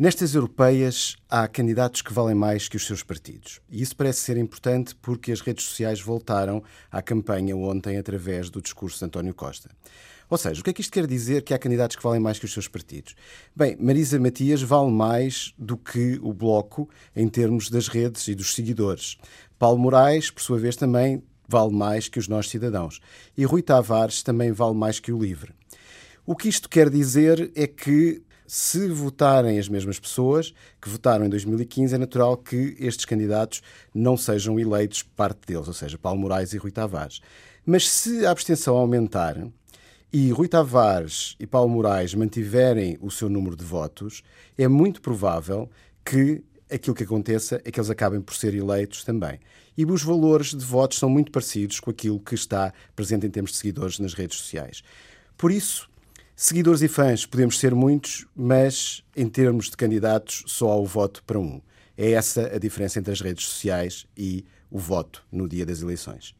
Nestas europeias, há candidatos que valem mais que os seus partidos. E isso parece ser importante porque as redes sociais voltaram à campanha ontem através do discurso de António Costa. Ou seja, o que é que isto quer dizer que há candidatos que valem mais que os seus partidos? Bem, Marisa Matias vale mais do que o Bloco em termos das redes e dos seguidores. Paulo Moraes, por sua vez, também vale mais que os nós cidadãos. E Rui Tavares também vale mais que o Livre. O que isto quer dizer é que se votarem as mesmas pessoas que votaram em 2015, é natural que estes candidatos não sejam eleitos parte deles, ou seja, Paulo Moraes e Rui Tavares. Mas se a abstenção aumentar e Rui Tavares e Paulo Moraes mantiverem o seu número de votos, é muito provável que aquilo que aconteça é que eles acabem por ser eleitos também. E os valores de votos são muito parecidos com aquilo que está presente em termos de seguidores nas redes sociais. Por isso, Seguidores e fãs podemos ser muitos, mas em termos de candidatos só há o voto para um. É essa a diferença entre as redes sociais e o voto no dia das eleições.